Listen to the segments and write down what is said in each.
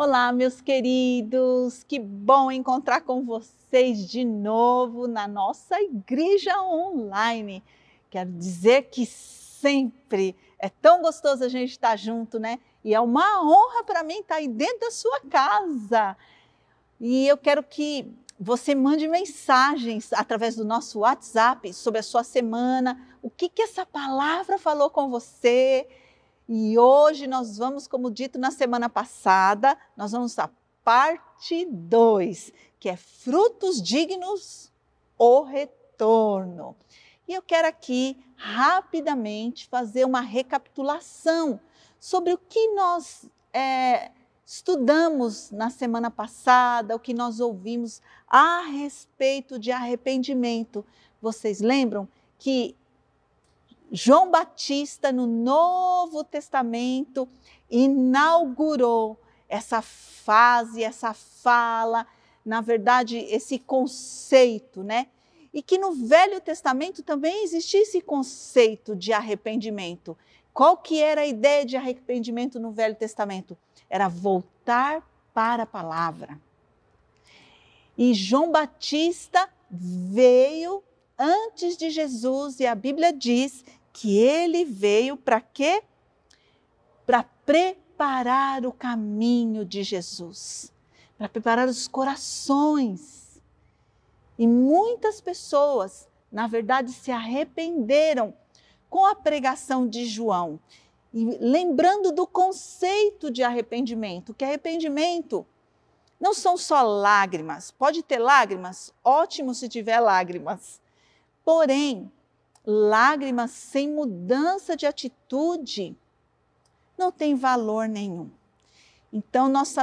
Olá, meus queridos, que bom encontrar com vocês de novo na nossa igreja online. Quero dizer que sempre é tão gostoso a gente estar junto, né? E é uma honra para mim estar aí dentro da sua casa. E eu quero que você mande mensagens através do nosso WhatsApp sobre a sua semana, o que, que essa palavra falou com você e hoje nós vamos, como dito na semana passada, nós vamos à parte 2, que é frutos dignos, o retorno. E eu quero aqui rapidamente fazer uma recapitulação sobre o que nós é, estudamos na semana passada, o que nós ouvimos a respeito de arrependimento. Vocês lembram que João Batista, no Novo Testamento, inaugurou essa fase, essa fala, na verdade, esse conceito, né? E que no Velho Testamento também existia esse conceito de arrependimento. Qual que era a ideia de arrependimento no Velho Testamento? Era voltar para a palavra. E João Batista veio antes de Jesus e a Bíblia diz que ele veio para quê? Para preparar o caminho de Jesus, para preparar os corações. E muitas pessoas, na verdade, se arrependeram com a pregação de João. E lembrando do conceito de arrependimento, que arrependimento não são só lágrimas. Pode ter lágrimas? Ótimo se tiver lágrimas. Porém, lágrimas sem mudança de atitude não tem valor nenhum. Então, nós,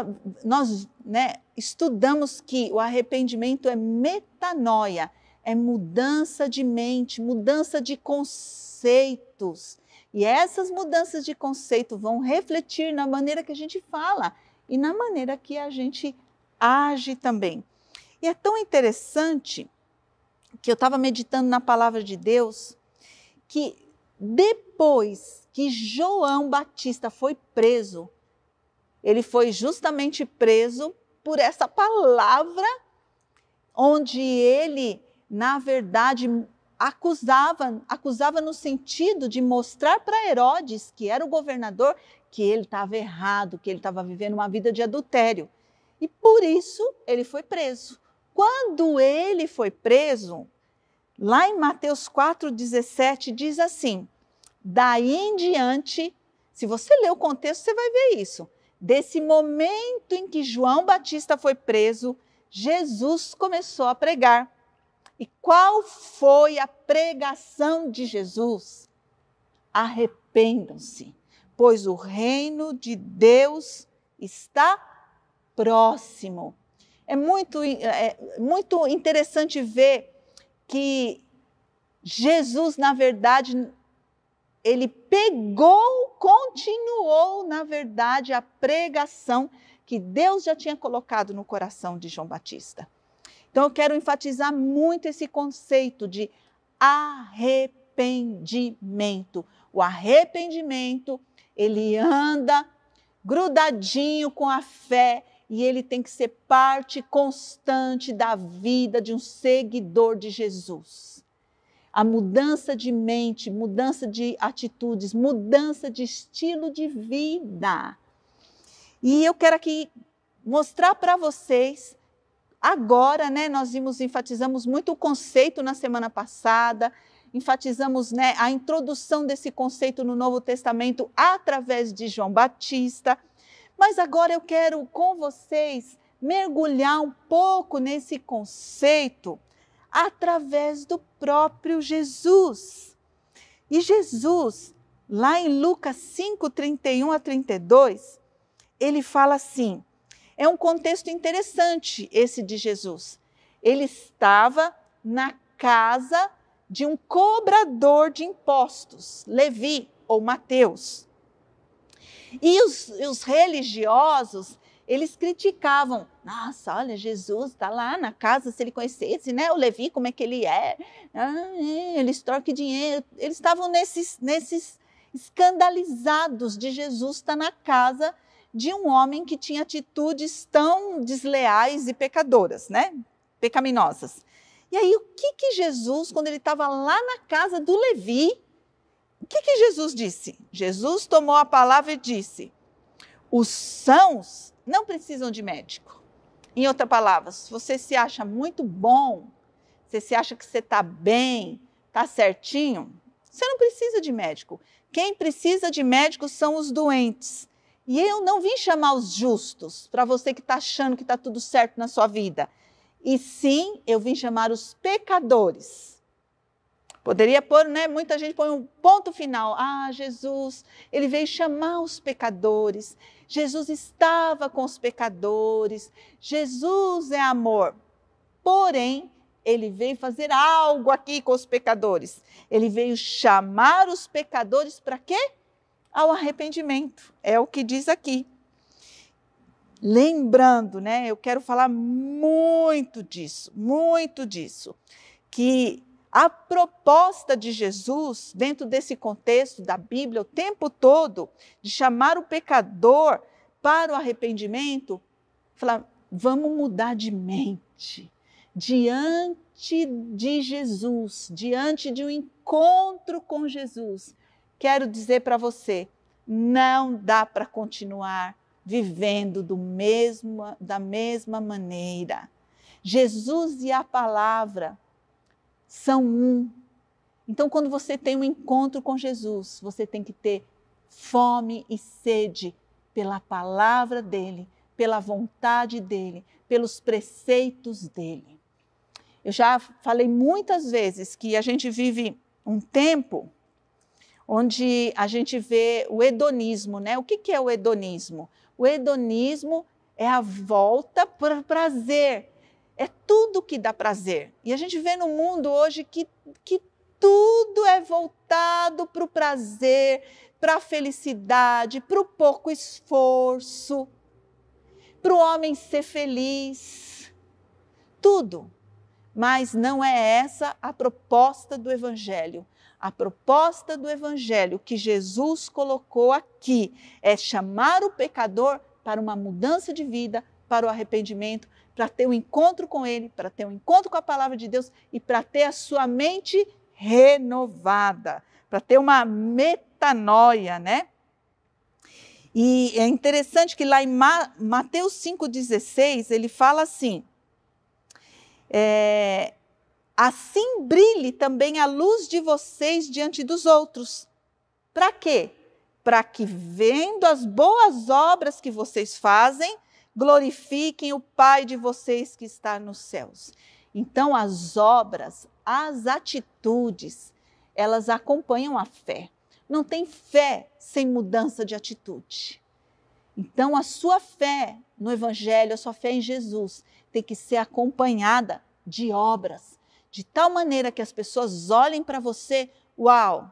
nós né, estudamos que o arrependimento é metanoia, é mudança de mente, mudança de conceitos. E essas mudanças de conceito vão refletir na maneira que a gente fala e na maneira que a gente age também. E é tão interessante que eu estava meditando na palavra de Deus, que depois que João Batista foi preso, ele foi justamente preso por essa palavra, onde ele, na verdade, acusava, acusava no sentido de mostrar para Herodes, que era o governador, que ele estava errado, que ele estava vivendo uma vida de adultério. E por isso ele foi preso. Quando ele foi preso, lá em Mateus 4,17 diz assim: daí em diante, se você ler o contexto, você vai ver isso. Desse momento em que João Batista foi preso, Jesus começou a pregar. E qual foi a pregação de Jesus? Arrependam-se, pois o reino de Deus está próximo. É muito, é muito interessante ver que Jesus, na verdade, ele pegou, continuou, na verdade, a pregação que Deus já tinha colocado no coração de João Batista. Então, eu quero enfatizar muito esse conceito de arrependimento. O arrependimento, ele anda grudadinho com a fé e ele tem que ser parte constante da vida de um seguidor de Jesus. A mudança de mente, mudança de atitudes, mudança de estilo de vida. E eu quero aqui mostrar para vocês agora, né, nós vimos enfatizamos muito o conceito na semana passada, enfatizamos né, a introdução desse conceito no Novo Testamento através de João Batista. Mas agora eu quero com vocês mergulhar um pouco nesse conceito através do próprio Jesus. E Jesus, lá em Lucas 5, 31 a 32, ele fala assim: é um contexto interessante esse de Jesus. Ele estava na casa de um cobrador de impostos, Levi ou Mateus. E os, os religiosos, eles criticavam. Nossa, olha, Jesus está lá na casa, se ele conhecesse, né? O Levi, como é que ele é? Ah, é, ele extorque dinheiro. Eles estavam nesses, nesses escandalizados de Jesus estar tá na casa de um homem que tinha atitudes tão desleais e pecadoras, né? Pecaminosas. E aí, o que que Jesus, quando ele estava lá na casa do Levi, o que que Jesus disse? Jesus tomou a palavra e disse: os sãos não precisam de médico. Em outras palavras, se você se acha muito bom, você se acha que você está bem, está certinho, você não precisa de médico. Quem precisa de médico são os doentes. E eu não vim chamar os justos, para você que está achando que está tudo certo na sua vida. E sim, eu vim chamar os pecadores. Poderia pôr, né? Muita gente põe um ponto final. Ah, Jesus, ele veio chamar os pecadores. Jesus estava com os pecadores. Jesus é amor. Porém, ele veio fazer algo aqui com os pecadores. Ele veio chamar os pecadores para quê? Ao arrependimento. É o que diz aqui. Lembrando, né? Eu quero falar muito disso, muito disso, que a proposta de Jesus, dentro desse contexto da Bíblia, o tempo todo, de chamar o pecador para o arrependimento, falar: vamos mudar de mente diante de Jesus, diante de um encontro com Jesus, quero dizer para você, não dá para continuar vivendo do mesmo, da mesma maneira. Jesus e a palavra são um. Então, quando você tem um encontro com Jesus, você tem que ter fome e sede pela palavra dele, pela vontade dele, pelos preceitos dele. Eu já falei muitas vezes que a gente vive um tempo onde a gente vê o hedonismo, né? O que, é o hedonismo? O hedonismo é a volta para prazer, é tudo que dá prazer. E a gente vê no mundo hoje que, que tudo é voltado para o prazer, para a felicidade, para o pouco esforço, para o homem ser feliz. Tudo. Mas não é essa a proposta do Evangelho. A proposta do Evangelho que Jesus colocou aqui é chamar o pecador para uma mudança de vida, para o arrependimento, para ter um encontro com Ele, para ter um encontro com a palavra de Deus e para ter a sua mente renovada, para ter uma metanoia, né? E é interessante que lá em Mateus 5,16 ele fala assim: é, assim brilhe também a luz de vocês diante dos outros. Para quê? Para que, vendo as boas obras que vocês fazem, glorifiquem o Pai de vocês que está nos céus. Então, as obras, as atitudes, elas acompanham a fé. Não tem fé sem mudança de atitude. Então, a sua fé no Evangelho, a sua fé em Jesus, tem que ser acompanhada de obras, de tal maneira que as pessoas olhem para você, uau,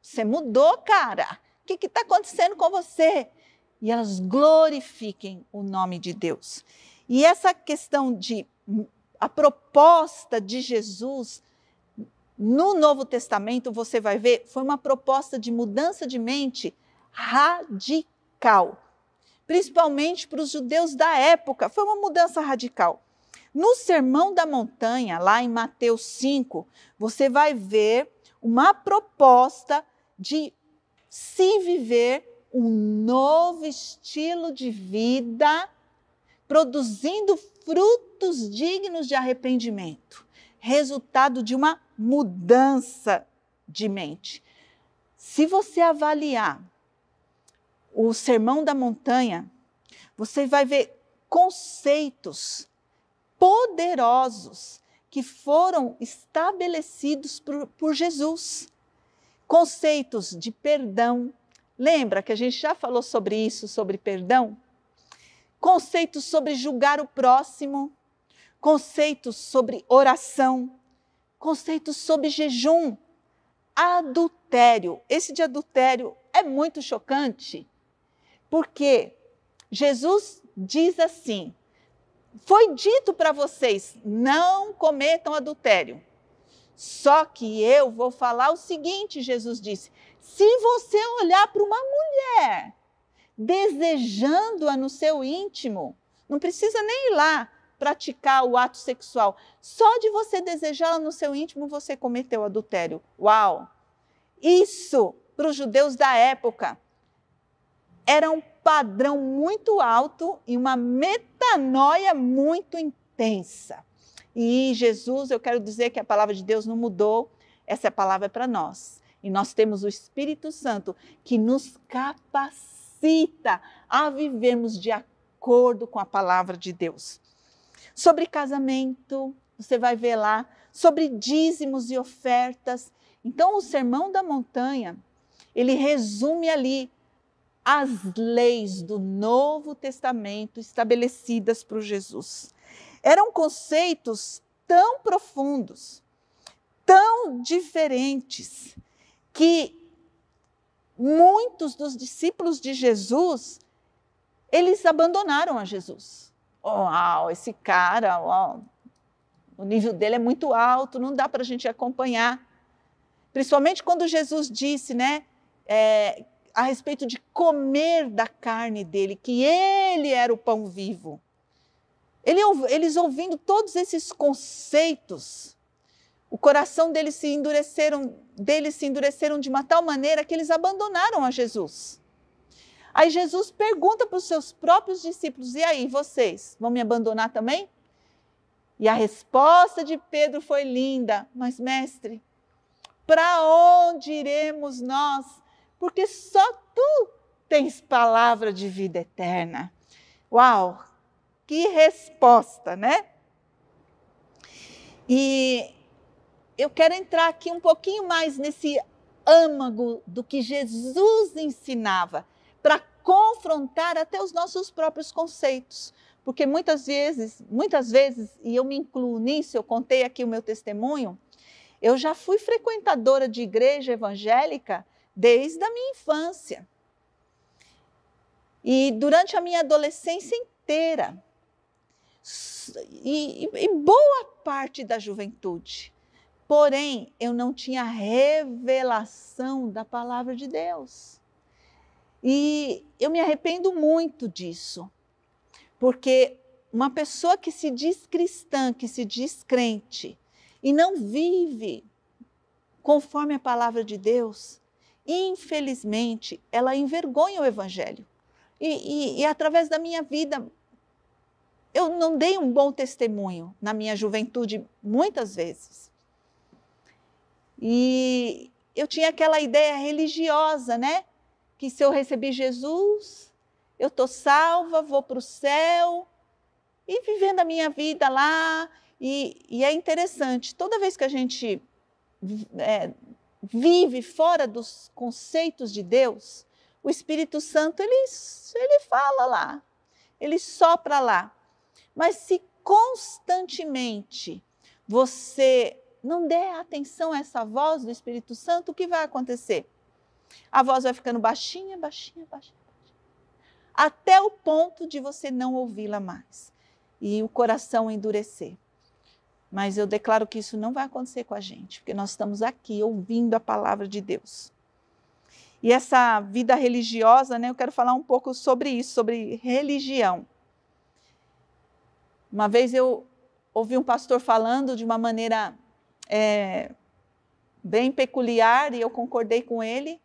você mudou, cara. O que está acontecendo com você? E elas glorifiquem o nome de Deus. E essa questão de a proposta de Jesus no Novo Testamento, você vai ver, foi uma proposta de mudança de mente radical principalmente para os judeus da época. Foi uma mudança radical. No Sermão da Montanha, lá em Mateus 5, você vai ver uma proposta de se viver um novo estilo de vida, produzindo frutos dignos de arrependimento, resultado de uma mudança de mente. Se você avaliar o Sermão da Montanha, você vai ver conceitos poderosos que foram estabelecidos por, por Jesus. Conceitos de perdão. Lembra que a gente já falou sobre isso, sobre perdão? Conceitos sobre julgar o próximo, conceitos sobre oração, conceitos sobre jejum, adultério. Esse de adultério é muito chocante, porque Jesus diz assim: foi dito para vocês, não cometam adultério. Só que eu vou falar o seguinte: Jesus disse, se você olhar para uma mulher desejando-a no seu íntimo. Não precisa nem ir lá praticar o ato sexual. Só de você desejá-la no seu íntimo, você cometeu adultério. Uau! Isso, para os judeus da época, era um padrão muito alto e uma metanoia muito intensa. E Jesus, eu quero dizer que a palavra de Deus não mudou, essa palavra é para nós. E nós temos o Espírito Santo que nos capacita a vivermos de acordo com a palavra de Deus. Sobre casamento, você vai ver lá, sobre dízimos e ofertas. Então, o Sermão da Montanha, ele resume ali as leis do Novo Testamento estabelecidas por Jesus. Eram conceitos tão profundos, tão diferentes, que muitos dos discípulos de Jesus, eles abandonaram a Jesus. Oh, esse cara, oh, o nível dele é muito alto, não dá para a gente acompanhar. Principalmente quando Jesus disse, né, é, a respeito de comer da carne dele, que ele era o pão vivo. Ele, eles ouvindo todos esses conceitos, o coração deles se endureceram, deles se endureceram de uma tal maneira que eles abandonaram a Jesus. Aí Jesus pergunta para os seus próprios discípulos: "E aí, vocês vão me abandonar também?" E a resposta de Pedro foi linda: "Mas mestre, para onde iremos nós? porque só tu tens palavra de vida eterna. Uau! Que resposta, né? E eu quero entrar aqui um pouquinho mais nesse âmago do que Jesus ensinava, para confrontar até os nossos próprios conceitos. Porque muitas vezes, muitas vezes, e eu me incluo nisso, eu contei aqui o meu testemunho, eu já fui frequentadora de igreja evangélica desde a minha infância. E durante a minha adolescência inteira. E, e, boa parte da juventude. Porém, eu não tinha revelação da palavra de Deus. E eu me arrependo muito disso, porque uma pessoa que se diz cristã, que se diz crente e não vive conforme a palavra de Deus, infelizmente, ela envergonha o Evangelho. E, e, e, através da minha vida, eu não dei um bom testemunho na minha juventude, muitas vezes. E eu tinha aquela ideia religiosa, né? Que se eu receber Jesus, eu estou salva, vou para o céu, e vivendo a minha vida lá. E, e é interessante, toda vez que a gente é, vive fora dos conceitos de Deus, o Espírito Santo ele, ele fala lá, ele sopra lá. Mas se constantemente você não der atenção a essa voz do Espírito Santo, o que vai acontecer? A voz vai ficando baixinha, baixinha, baixinha, baixinha até o ponto de você não ouvi-la mais e o coração endurecer. Mas eu declaro que isso não vai acontecer com a gente, porque nós estamos aqui ouvindo a palavra de Deus. E essa vida religiosa, né, eu quero falar um pouco sobre isso, sobre religião. Uma vez eu ouvi um pastor falando de uma maneira é, bem peculiar, e eu concordei com ele,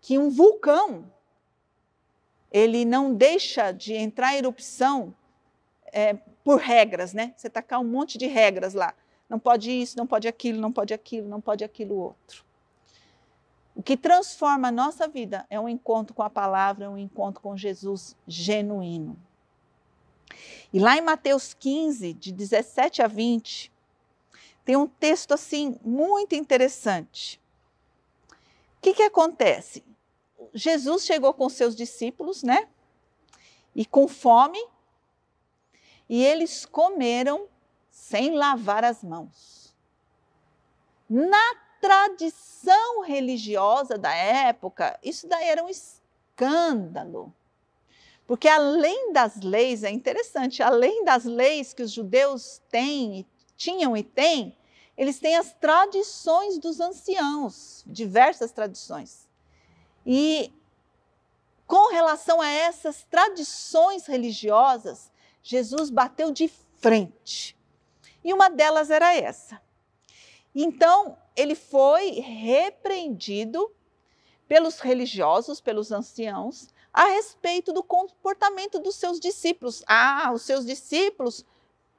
que um vulcão ele não deixa de entrar em erupção é, por regras, né? Você tacar um monte de regras lá. Não pode isso, não pode aquilo, não pode aquilo, não pode aquilo outro. O que transforma a nossa vida é um encontro com a palavra, um encontro com Jesus genuíno. E lá em Mateus 15, de 17 a 20, tem um texto assim muito interessante. O que, que acontece? Jesus chegou com seus discípulos, né? E com fome, e eles comeram sem lavar as mãos. Na tradição religiosa da época, isso daí era um escândalo. Porque além das leis, é interessante, além das leis que os judeus têm, tinham e têm, eles têm as tradições dos anciãos, diversas tradições. E com relação a essas tradições religiosas, Jesus bateu de frente. E uma delas era essa. Então, ele foi repreendido pelos religiosos, pelos anciãos, a respeito do comportamento dos seus discípulos. Ah, os seus discípulos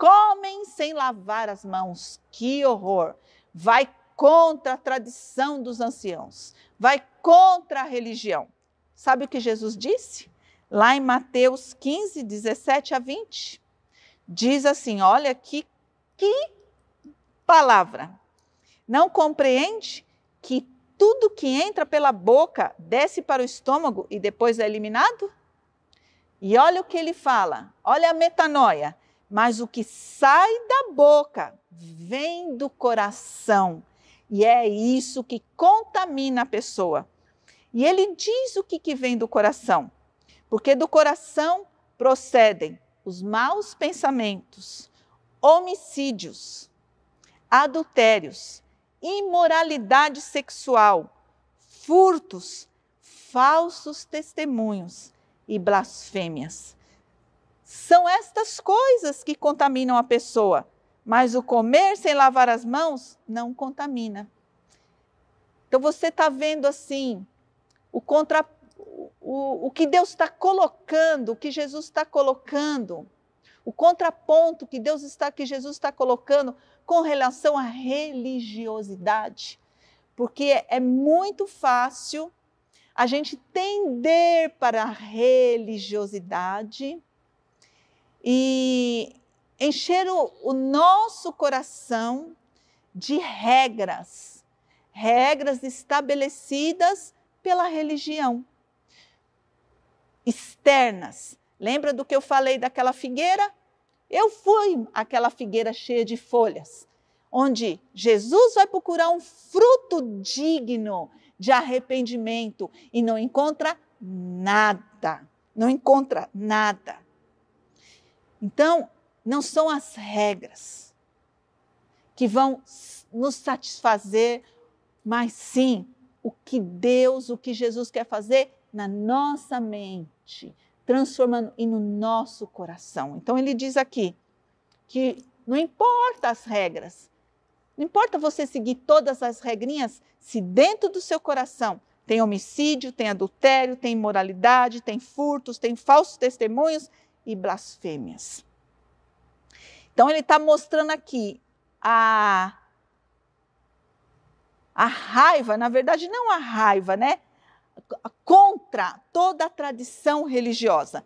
comem sem lavar as mãos. Que horror! Vai contra a tradição dos anciãos, vai contra a religião. Sabe o que Jesus disse? Lá em Mateus 15, 17 a 20. Diz assim: olha que, que palavra. Não compreende que tudo que entra pela boca desce para o estômago e depois é eliminado? E olha o que ele fala, olha a metanoia. Mas o que sai da boca vem do coração. E é isso que contamina a pessoa. E ele diz o que, que vem do coração. Porque do coração procedem os maus pensamentos, homicídios, adultérios, imoralidade sexual, furtos, falsos testemunhos e blasfêmias. São estas coisas que contaminam a pessoa, mas o comer sem lavar as mãos não contamina. Então você está vendo assim o contra o, o que Deus está colocando, o que Jesus está colocando, o contraponto que Deus está, que Jesus está colocando com relação à religiosidade. Porque é muito fácil a gente tender para a religiosidade e encher o, o nosso coração de regras, regras estabelecidas pela religião, externas. Lembra do que eu falei daquela figueira? Eu fui aquela figueira cheia de folhas, onde Jesus vai procurar um fruto digno de arrependimento e não encontra nada. Não encontra nada. Então, não são as regras que vão nos satisfazer, mas sim o que Deus, o que Jesus quer fazer na nossa mente, transformando e no nosso coração. Então ele diz aqui que não importa as regras, não importa você seguir todas as regrinhas, se dentro do seu coração tem homicídio, tem adultério, tem imoralidade, tem furtos, tem falsos testemunhos, e blasfêmias. Então, ele está mostrando aqui a, a raiva, na verdade, não a raiva, né? Contra toda a tradição religiosa.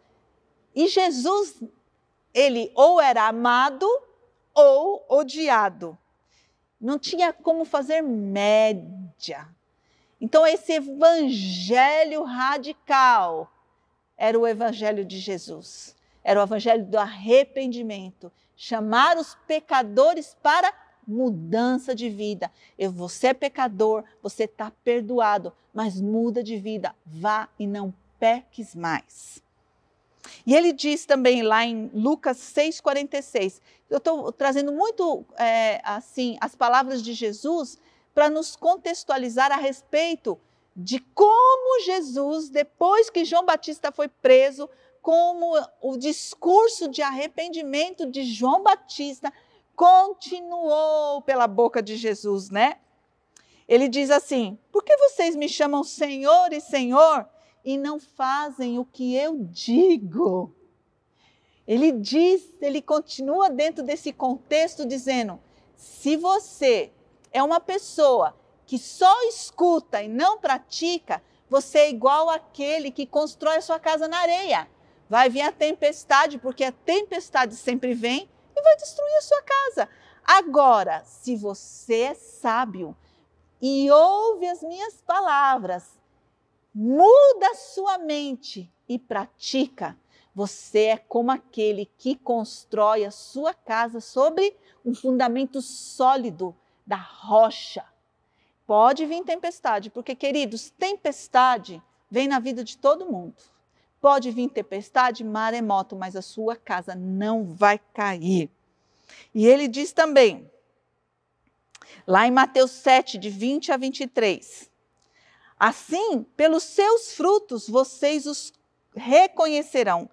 E Jesus, ele ou era amado ou odiado. Não tinha como fazer média. Então, esse evangelho radical era o evangelho de Jesus. Era o evangelho do arrependimento, chamar os pecadores para mudança de vida. Você é pecador, você está perdoado, mas muda de vida, vá e não peques mais. E ele diz também lá em Lucas 6,46, eu estou trazendo muito é, assim as palavras de Jesus para nos contextualizar a respeito de como Jesus, depois que João Batista foi preso, como o discurso de arrependimento de João Batista continuou pela boca de Jesus, né? Ele diz assim: Por que vocês me chamam Senhor e Senhor e não fazem o que eu digo? Ele diz, ele continua dentro desse contexto dizendo: se você é uma pessoa que só escuta e não pratica, você é igual àquele que constrói a sua casa na areia. Vai vir a tempestade, porque a tempestade sempre vem e vai destruir a sua casa. Agora, se você é sábio e ouve as minhas palavras, muda sua mente e pratica, você é como aquele que constrói a sua casa sobre um fundamento sólido da rocha. Pode vir tempestade, porque, queridos, tempestade vem na vida de todo mundo. Pode vir tempestade, maremoto, mas a sua casa não vai cair. E ele diz também, lá em Mateus 7, de 20 a 23, assim, pelos seus frutos vocês os reconhecerão.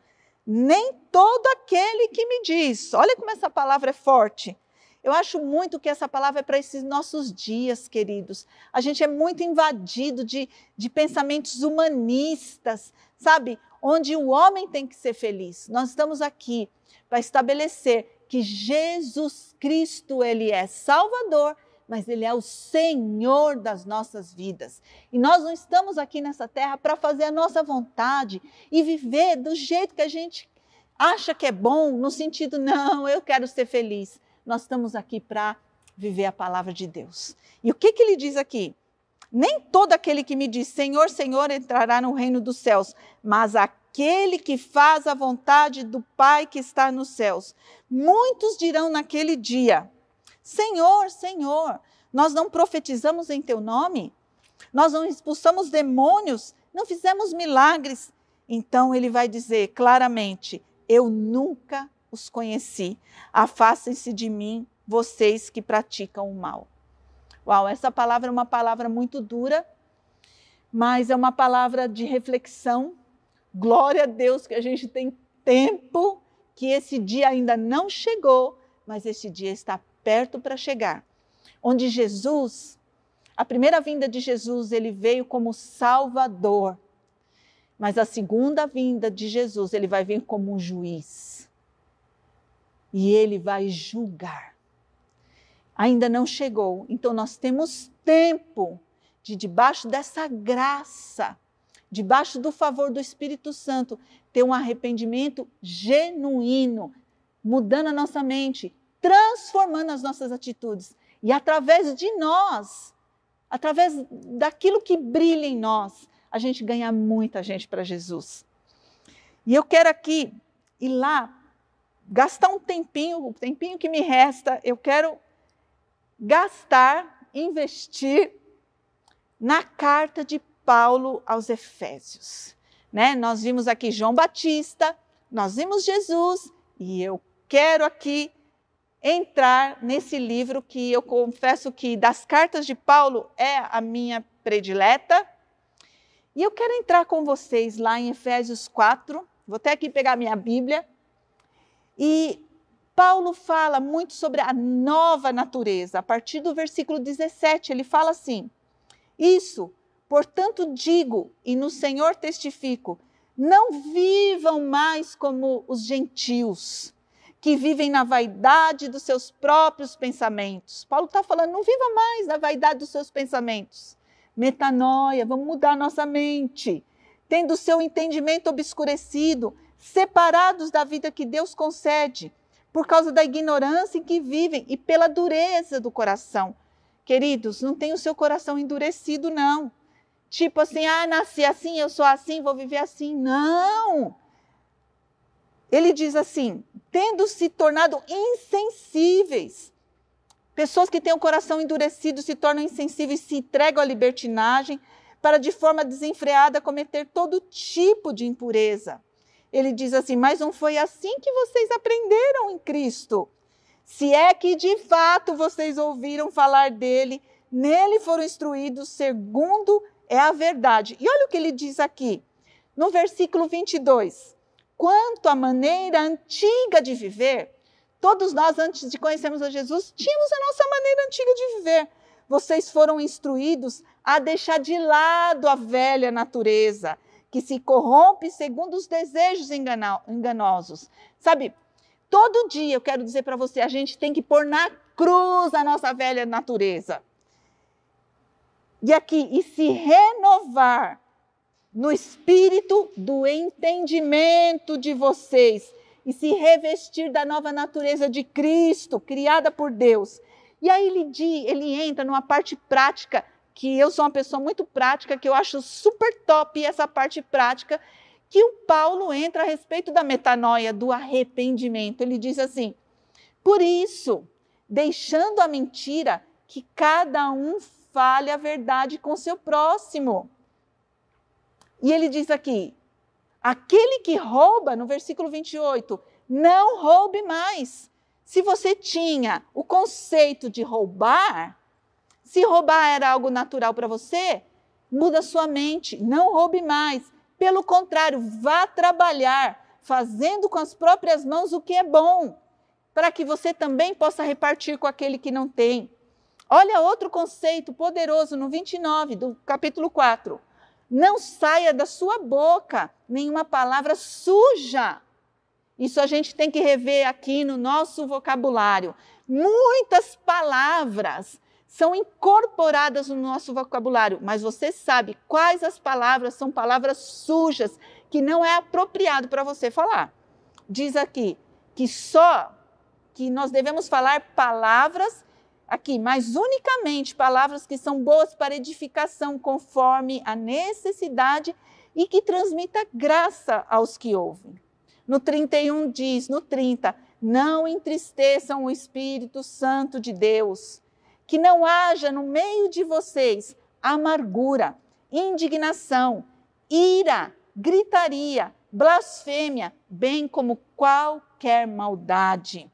Nem todo aquele que me diz. Olha como essa palavra é forte. Eu acho muito que essa palavra é para esses nossos dias, queridos. A gente é muito invadido de, de pensamentos humanistas, sabe? Onde o homem tem que ser feliz. Nós estamos aqui para estabelecer que Jesus Cristo, ele é Salvador, mas ele é o Senhor das nossas vidas. E nós não estamos aqui nessa terra para fazer a nossa vontade e viver do jeito que a gente acha que é bom, no sentido, não, eu quero ser feliz nós estamos aqui para viver a palavra de Deus. E o que, que ele diz aqui? Nem todo aquele que me diz Senhor, Senhor entrará no reino dos céus, mas aquele que faz a vontade do Pai que está nos céus. Muitos dirão naquele dia: Senhor, Senhor, nós não profetizamos em teu nome? Nós não expulsamos demônios? Não fizemos milagres? Então ele vai dizer claramente: Eu nunca os conheci. Afastem-se de mim, vocês que praticam o mal. Uau, essa palavra é uma palavra muito dura, mas é uma palavra de reflexão. Glória a Deus que a gente tem tempo, que esse dia ainda não chegou, mas esse dia está perto para chegar. Onde Jesus, a primeira vinda de Jesus, ele veio como Salvador. Mas a segunda vinda de Jesus, ele vai vir como um juiz e ele vai julgar. Ainda não chegou, então nós temos tempo de, debaixo dessa graça, debaixo do favor do Espírito Santo, ter um arrependimento genuíno, mudando a nossa mente, transformando as nossas atitudes. E através de nós, através daquilo que brilha em nós, a gente ganha muita gente para Jesus. E eu quero aqui ir lá gastar um tempinho, o tempinho que me resta, eu quero gastar, investir na carta de Paulo aos Efésios. Né? Nós vimos aqui João Batista, nós vimos Jesus, e eu quero aqui entrar nesse livro que eu confesso que das cartas de Paulo é a minha predileta. E eu quero entrar com vocês lá em Efésios 4. Vou até aqui pegar minha Bíblia. E Paulo fala muito sobre a nova natureza. A partir do versículo 17, ele fala assim: Isso, portanto, digo e no Senhor testifico: não vivam mais como os gentios, que vivem na vaidade dos seus próprios pensamentos. Paulo está falando: não viva mais na vaidade dos seus pensamentos. Metanoia, vamos mudar nossa mente. Tendo seu entendimento obscurecido, separados da vida que Deus concede, por causa da ignorância em que vivem e pela dureza do coração. Queridos, não tem o seu coração endurecido, não. Tipo assim, ah, nasci assim, eu sou assim, vou viver assim. Não! Ele diz assim: tendo se tornado insensíveis. Pessoas que têm o coração endurecido se tornam insensíveis, se entregam à libertinagem, para de forma desenfreada cometer todo tipo de impureza ele diz assim: Mas não foi assim que vocês aprenderam em Cristo. Se é que de fato vocês ouviram falar dele, nele foram instruídos segundo é a verdade. E olha o que ele diz aqui, no versículo 22. Quanto à maneira antiga de viver, todos nós, antes de conhecermos a Jesus, tínhamos a nossa maneira antiga de viver. Vocês foram instruídos a deixar de lado a velha natureza que se corrompe segundo os desejos enganosos. Sabe, todo dia eu quero dizer para você, a gente tem que pôr na cruz a nossa velha natureza. E aqui, e se renovar no espírito do entendimento de vocês e se revestir da nova natureza de Cristo, criada por Deus. E aí ele, ele entra numa parte prática que eu sou uma pessoa muito prática, que eu acho super top essa parte prática, que o Paulo entra a respeito da metanoia, do arrependimento. Ele diz assim: por isso, deixando a mentira, que cada um fale a verdade com seu próximo. E ele diz aqui: aquele que rouba, no versículo 28, não roube mais. Se você tinha o conceito de roubar, se roubar era algo natural para você, muda sua mente, não roube mais. Pelo contrário, vá trabalhar, fazendo com as próprias mãos o que é bom, para que você também possa repartir com aquele que não tem. Olha outro conceito poderoso no 29 do capítulo 4. Não saia da sua boca nenhuma palavra suja. Isso a gente tem que rever aqui no nosso vocabulário. Muitas palavras são incorporadas no nosso vocabulário, mas você sabe quais as palavras são palavras sujas que não é apropriado para você falar. Diz aqui que só que nós devemos falar palavras aqui, mas unicamente palavras que são boas para edificação conforme a necessidade e que transmita graça aos que ouvem. No 31 diz, no 30, não entristeçam o Espírito Santo de Deus, que não haja no meio de vocês amargura, indignação, ira, gritaria, blasfêmia, bem como qualquer maldade.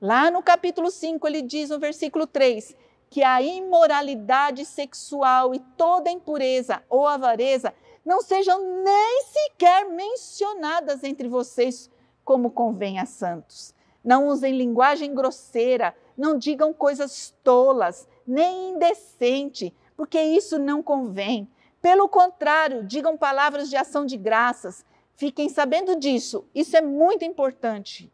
Lá no capítulo 5, ele diz no versículo 3 que a imoralidade sexual e toda impureza ou avareza não sejam nem sequer mencionadas entre vocês, como convém a santos. Não usem linguagem grosseira, não digam coisas tolas, nem indecente, porque isso não convém. Pelo contrário, digam palavras de ação de graças. Fiquem sabendo disso, isso é muito importante.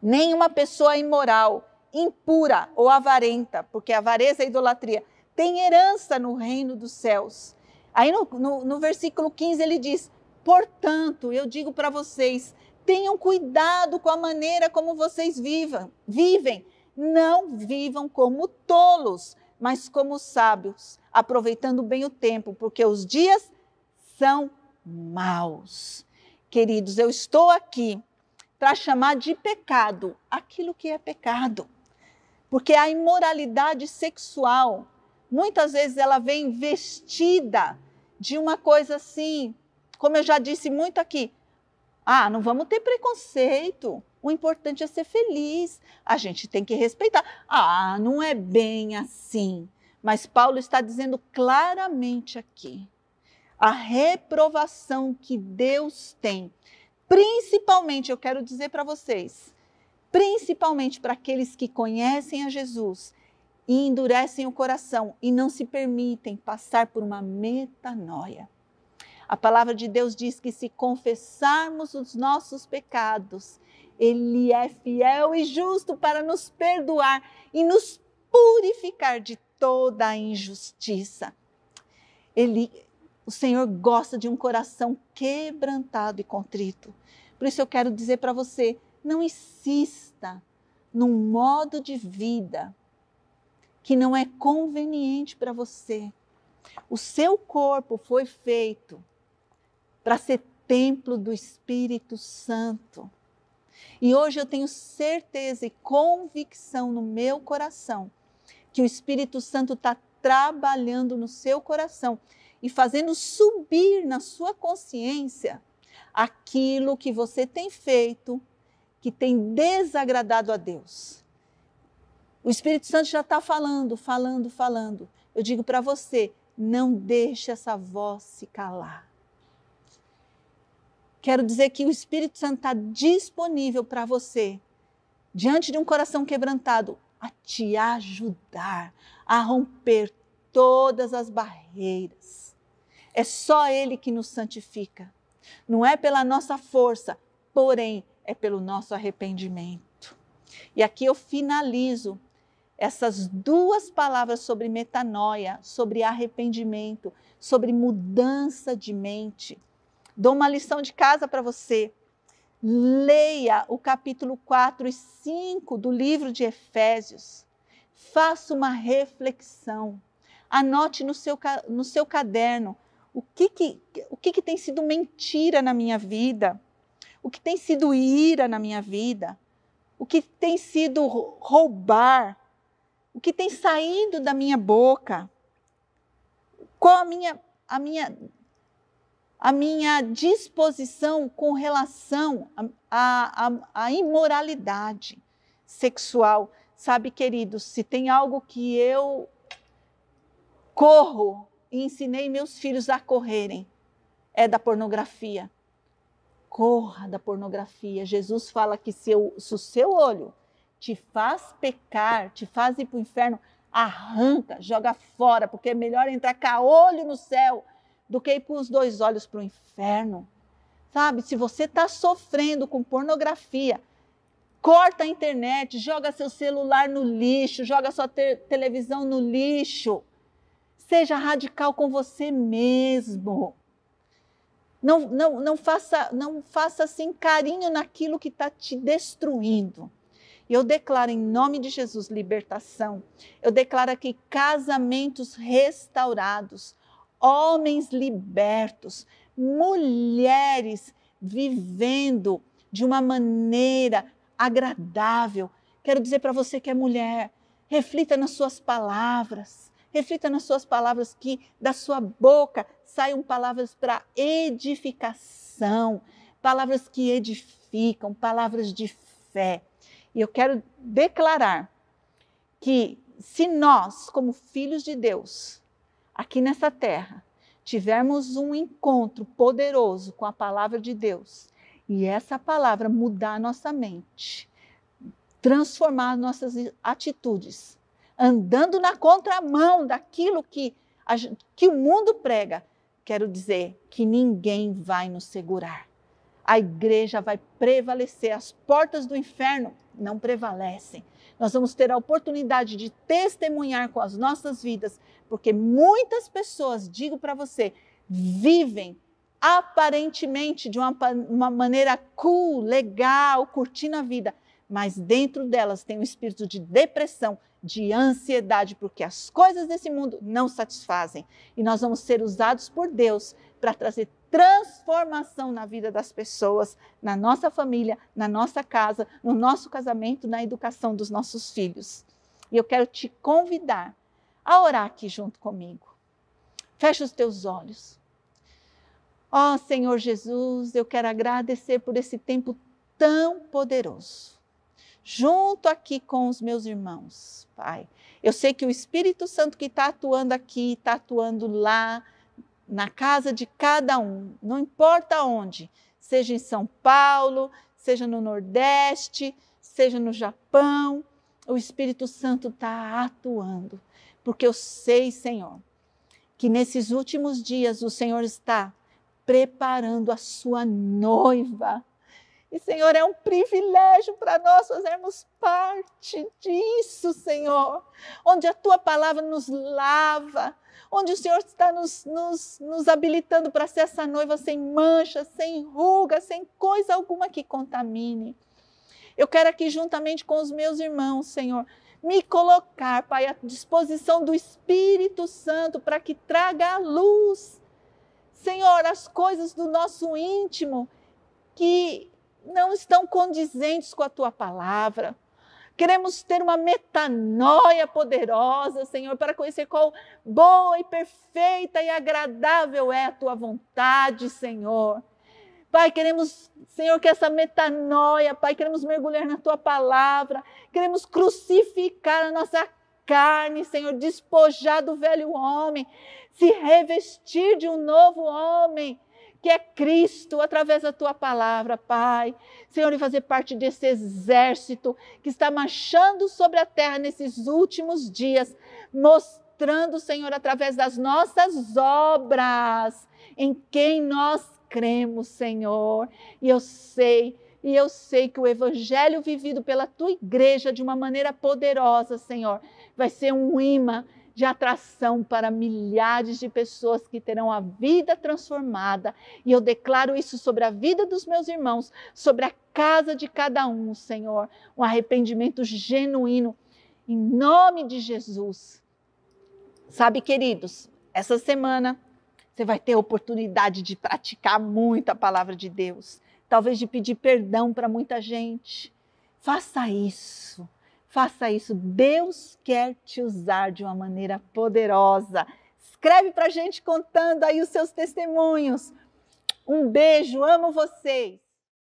Nenhuma pessoa imoral, impura ou avarenta, porque avareza e idolatria, tem herança no reino dos céus. Aí no, no, no versículo 15 ele diz: Portanto, eu digo para vocês, tenham cuidado com a maneira como vocês vivam, vivem. Não vivam como tolos, mas como sábios, aproveitando bem o tempo, porque os dias são maus. Queridos, eu estou aqui para chamar de pecado aquilo que é pecado. Porque a imoralidade sexual, muitas vezes ela vem vestida de uma coisa assim, como eu já disse muito aqui, ah, não vamos ter preconceito. O importante é ser feliz. A gente tem que respeitar. Ah, não é bem assim. Mas Paulo está dizendo claramente aqui a reprovação que Deus tem. Principalmente, eu quero dizer para vocês, principalmente para aqueles que conhecem a Jesus e endurecem o coração e não se permitem passar por uma metanoia. A palavra de Deus diz que se confessarmos os nossos pecados, Ele é fiel e justo para nos perdoar e nos purificar de toda a injustiça. Ele, o Senhor gosta de um coração quebrantado e contrito. Por isso eu quero dizer para você, não insista num modo de vida que não é conveniente para você. O seu corpo foi feito para ser templo do Espírito Santo. E hoje eu tenho certeza e convicção no meu coração que o Espírito Santo está trabalhando no seu coração e fazendo subir na sua consciência aquilo que você tem feito que tem desagradado a Deus. O Espírito Santo já está falando, falando, falando. Eu digo para você, não deixe essa voz se calar. Quero dizer que o Espírito Santo está disponível para você, diante de um coração quebrantado, a te ajudar a romper todas as barreiras. É só Ele que nos santifica. Não é pela nossa força, porém é pelo nosso arrependimento. E aqui eu finalizo essas duas palavras sobre metanoia, sobre arrependimento, sobre mudança de mente. Dou uma lição de casa para você. Leia o capítulo 4 e 5 do livro de Efésios. Faça uma reflexão. Anote no seu, no seu caderno o que, que, o que, que tem sido mentira na minha vida, o que tem sido ira na minha vida, o que tem sido roubar, o que tem saído da minha boca, qual a minha, a minha, a minha disposição com relação à imoralidade sexual. Sabe, queridos, se tem algo que eu corro e ensinei meus filhos a correrem, é da pornografia. Corra da pornografia. Jesus fala que se, eu, se o seu olho te faz pecar, te faz ir para o inferno, arranca, joga fora, porque é melhor entrar com olho no céu do que ir com os dois olhos para o inferno. Sabe, se você está sofrendo com pornografia, corta a internet, joga seu celular no lixo, joga sua te televisão no lixo. Seja radical com você mesmo. Não, não, não, faça, não faça assim carinho naquilo que está te destruindo. Eu declaro em nome de Jesus libertação. Eu declaro aqui casamentos restaurados, homens libertos, mulheres vivendo de uma maneira agradável. Quero dizer para você que é mulher, reflita nas suas palavras. Reflita nas suas palavras que da sua boca saiam palavras para edificação, palavras que edificam, palavras de fé. E eu quero declarar que se nós, como filhos de Deus, aqui nessa terra, tivermos um encontro poderoso com a palavra de Deus e essa palavra mudar nossa mente, transformar nossas atitudes, andando na contramão daquilo que, a, que o mundo prega, quero dizer que ninguém vai nos segurar. A igreja vai prevalecer, as portas do inferno não prevalecem. Nós vamos ter a oportunidade de testemunhar com as nossas vidas, porque muitas pessoas, digo para você, vivem aparentemente de uma, uma maneira cool, legal, curtindo a vida, mas dentro delas tem um espírito de depressão, de ansiedade, porque as coisas desse mundo não satisfazem. E nós vamos ser usados por Deus para trazer transformação na vida das pessoas, na nossa família, na nossa casa, no nosso casamento, na educação dos nossos filhos. E eu quero te convidar a orar aqui junto comigo. Feche os teus olhos. Ó oh, Senhor Jesus, eu quero agradecer por esse tempo tão poderoso. Junto aqui com os meus irmãos, Pai. Eu sei que o Espírito Santo que está atuando aqui, está atuando lá, na casa de cada um, não importa onde, seja em São Paulo, seja no Nordeste, seja no Japão, o Espírito Santo está atuando, porque eu sei, Senhor, que nesses últimos dias o Senhor está preparando a sua noiva. E, Senhor, é um privilégio para nós fazermos parte disso, Senhor, onde a tua palavra nos lava, onde o Senhor está nos, nos, nos habilitando para ser essa noiva sem mancha, sem ruga, sem coisa alguma que contamine. Eu quero aqui, juntamente com os meus irmãos, Senhor, me colocar, Pai, à disposição do Espírito Santo para que traga a luz, Senhor, as coisas do nosso íntimo que não estão condizentes com a tua palavra. Queremos ter uma metanoia poderosa, Senhor, para conhecer qual boa e perfeita e agradável é a tua vontade, Senhor. Pai, queremos, Senhor, que essa metanoia, Pai, queremos mergulhar na tua palavra, queremos crucificar a nossa carne, Senhor, despojar do velho homem, se revestir de um novo homem que é Cristo, através da tua palavra, Pai. Senhor, e fazer parte desse exército que está marchando sobre a terra nesses últimos dias, mostrando, Senhor, através das nossas obras, em quem nós cremos, Senhor. E eu sei e eu sei que o evangelho vivido pela tua igreja de uma maneira poderosa, Senhor, vai ser um imã de atração para milhares de pessoas que terão a vida transformada. E eu declaro isso sobre a vida dos meus irmãos, sobre a casa de cada um, Senhor. Um arrependimento genuíno, em nome de Jesus. Sabe, queridos, essa semana você vai ter a oportunidade de praticar muito a palavra de Deus, talvez de pedir perdão para muita gente. Faça isso. Faça isso. Deus quer te usar de uma maneira poderosa. Escreve para a gente contando aí os seus testemunhos. Um beijo, amo vocês.